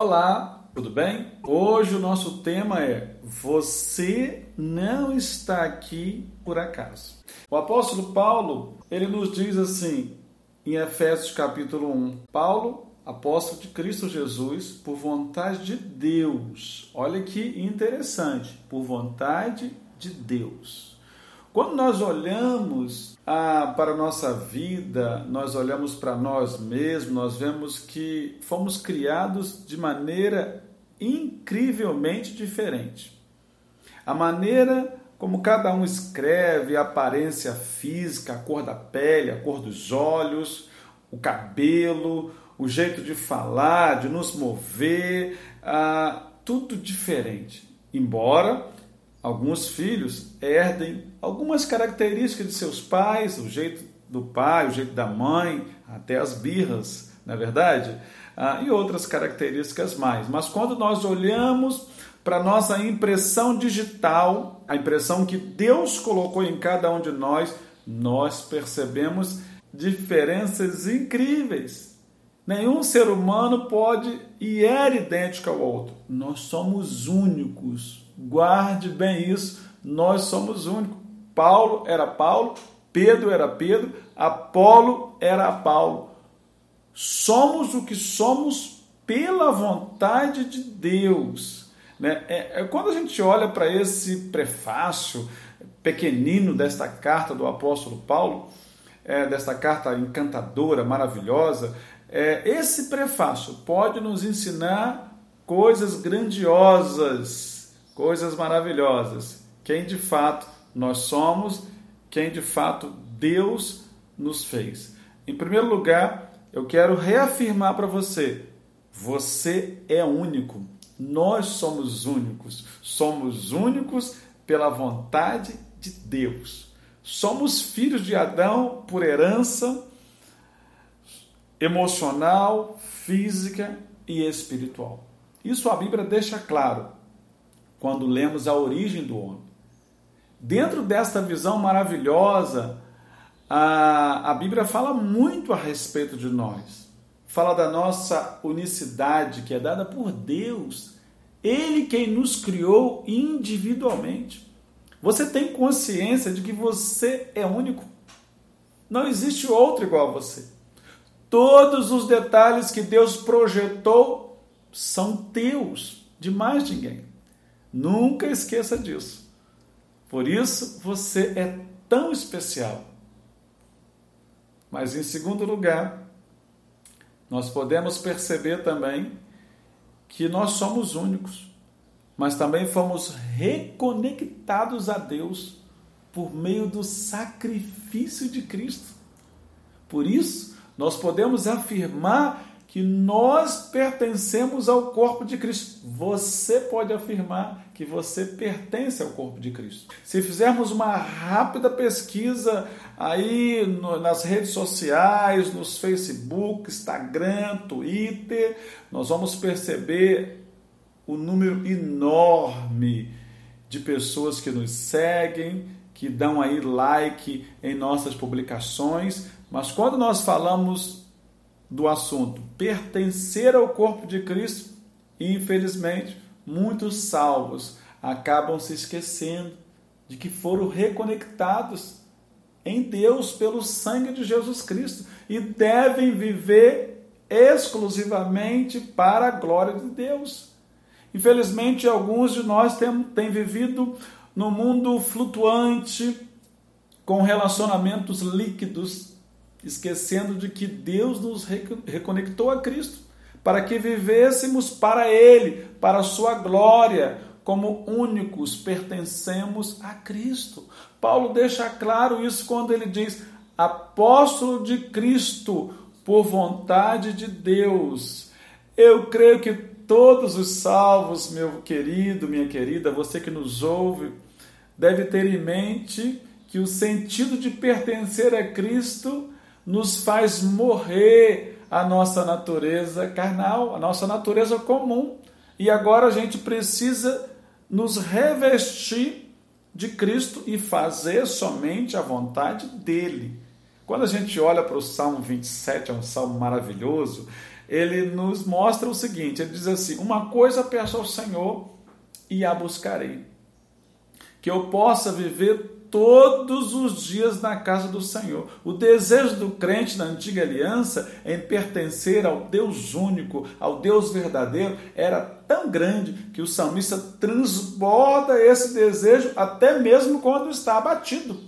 Olá, tudo bem? Hoje o nosso tema é Você não está aqui por acaso. O apóstolo Paulo, ele nos diz assim, em Efésios capítulo 1, Paulo, apóstolo de Cristo Jesus, por vontade de Deus. Olha que interessante, por vontade de Deus. Quando nós olhamos ah, para a nossa vida, nós olhamos para nós mesmos, nós vemos que fomos criados de maneira incrivelmente diferente. A maneira como cada um escreve, a aparência física, a cor da pele, a cor dos olhos, o cabelo, o jeito de falar, de nos mover, ah, tudo diferente. Embora Alguns filhos herdem algumas características de seus pais, o jeito do pai, o jeito da mãe, até as birras, não é verdade? Ah, e outras características mais. Mas quando nós olhamos para nossa impressão digital, a impressão que Deus colocou em cada um de nós, nós percebemos diferenças incríveis. Nenhum ser humano pode e é idêntico ao outro. Nós somos únicos Guarde bem isso, nós somos únicos. Paulo era Paulo, Pedro era Pedro, Apolo era Apolo. Somos o que somos pela vontade de Deus. Né? É, é quando a gente olha para esse prefácio pequenino desta carta do apóstolo Paulo, é, desta carta encantadora, maravilhosa, é, esse prefácio pode nos ensinar coisas grandiosas coisas maravilhosas. Quem de fato nós somos, quem de fato Deus nos fez. Em primeiro lugar, eu quero reafirmar para você: você é único. Nós somos únicos. Somos únicos pela vontade de Deus. Somos filhos de Adão por herança emocional, física e espiritual. Isso a Bíblia deixa claro quando lemos a origem do homem. Dentro desta visão maravilhosa, a, a Bíblia fala muito a respeito de nós. Fala da nossa unicidade que é dada por Deus. Ele quem nos criou individualmente. Você tem consciência de que você é único. Não existe outro igual a você. Todos os detalhes que Deus projetou são teus, de mais ninguém. Nunca esqueça disso. Por isso você é tão especial. Mas em segundo lugar, nós podemos perceber também que nós somos únicos, mas também fomos reconectados a Deus por meio do sacrifício de Cristo. Por isso, nós podemos afirmar que nós pertencemos ao corpo de Cristo. Você pode afirmar que você pertence ao corpo de Cristo. Se fizermos uma rápida pesquisa aí no, nas redes sociais, nos Facebook, Instagram, Twitter, nós vamos perceber o número enorme de pessoas que nos seguem, que dão aí like em nossas publicações, mas quando nós falamos do assunto pertencer ao corpo de Cristo, infelizmente, muitos salvos acabam se esquecendo de que foram reconectados em Deus pelo sangue de Jesus Cristo e devem viver exclusivamente para a glória de Deus. Infelizmente, alguns de nós têm, têm vivido no mundo flutuante, com relacionamentos líquidos, esquecendo de que Deus nos reconectou a Cristo, para que vivêssemos para Ele, para a Sua glória, como únicos pertencemos a Cristo. Paulo deixa claro isso quando ele diz: apóstolo de Cristo, por vontade de Deus. Eu creio que todos os salvos, meu querido, minha querida, você que nos ouve, deve ter em mente que o sentido de pertencer a Cristo nos faz morrer a nossa natureza carnal, a nossa natureza comum. E agora a gente precisa nos revestir de Cristo e fazer somente a vontade dele. Quando a gente olha para o Salmo 27, é um salmo maravilhoso, ele nos mostra o seguinte: ele diz assim: Uma coisa peço ao Senhor e a buscarei, que eu possa viver todos os dias na casa do Senhor. O desejo do crente na antiga aliança em pertencer ao Deus único, ao Deus verdadeiro, era tão grande que o salmista transborda esse desejo até mesmo quando está abatido.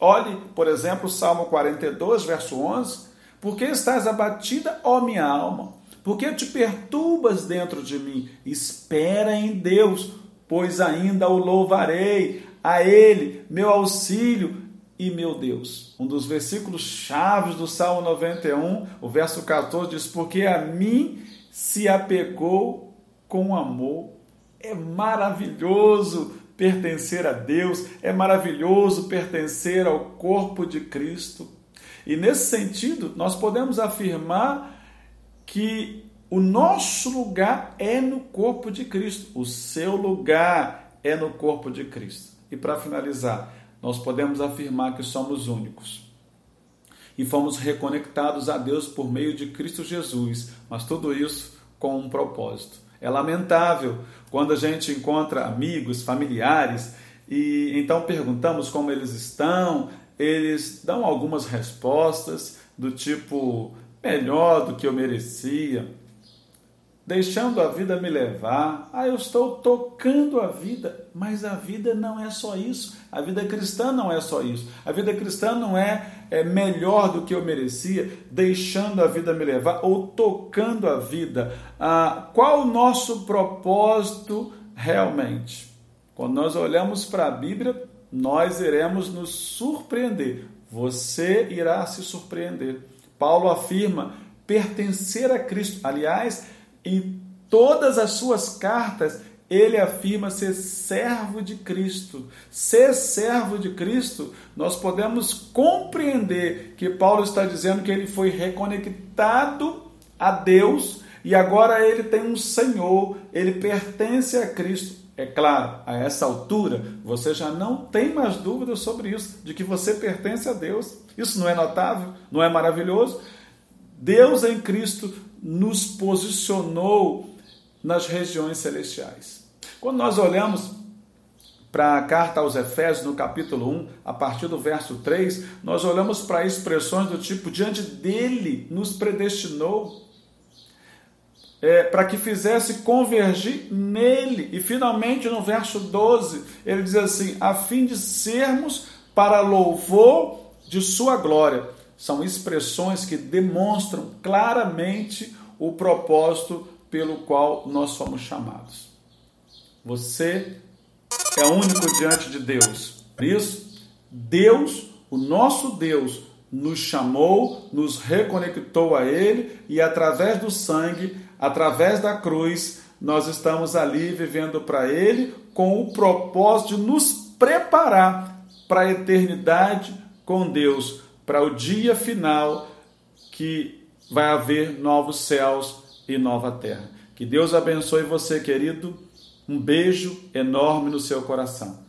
Olhe, por exemplo, o Salmo 42, verso 11: Por que estás abatida, ó minha alma? Por que te perturbas dentro de mim? Espera em Deus, pois ainda o louvarei a Ele, meu auxílio e meu Deus. Um dos versículos chaves do Salmo 91, o verso 14 diz: Porque a mim se apegou com amor. É maravilhoso pertencer a Deus, é maravilhoso pertencer ao corpo de Cristo. E nesse sentido, nós podemos afirmar que o nosso lugar é no corpo de Cristo, o seu lugar é no corpo de Cristo. E para finalizar, nós podemos afirmar que somos únicos e fomos reconectados a Deus por meio de Cristo Jesus, mas tudo isso com um propósito. É lamentável quando a gente encontra amigos, familiares e então perguntamos como eles estão, eles dão algumas respostas do tipo melhor do que eu merecia, deixando a vida me levar. Ah, eu estou tocando a vida, mas a vida não é só isso. A vida cristã não é só isso. A vida cristã não é, é melhor do que eu merecia, deixando a vida me levar ou tocando a vida. Ah, qual o nosso propósito realmente? Quando nós olhamos para a Bíblia, nós iremos nos surpreender. Você irá se surpreender. Paulo afirma pertencer a Cristo. Aliás, em todas as suas cartas, ele afirma ser servo de Cristo. Ser servo de Cristo, nós podemos compreender que Paulo está dizendo que ele foi reconectado a Deus e agora ele tem um Senhor, ele pertence a Cristo. É claro, a essa altura você já não tem mais dúvidas sobre isso, de que você pertence a Deus. Isso não é notável? Não é maravilhoso? Deus em Cristo nos posicionou nas regiões celestiais. Quando nós olhamos para a carta aos Efésios, no capítulo 1, a partir do verso 3, nós olhamos para expressões do tipo: diante dele nos predestinou. É, para que fizesse convergir nele. E finalmente no verso 12, ele diz assim: a fim de sermos para louvor de sua glória são expressões que demonstram claramente o propósito pelo qual nós somos chamados. Você é único diante de Deus. Por isso, Deus, o nosso Deus, nos chamou, nos reconectou a Ele e através do sangue, através da cruz, nós estamos ali vivendo para Ele com o propósito de nos preparar para a eternidade com Deus para o dia final que vai haver novos céus e nova terra. Que Deus abençoe você, querido. Um beijo enorme no seu coração.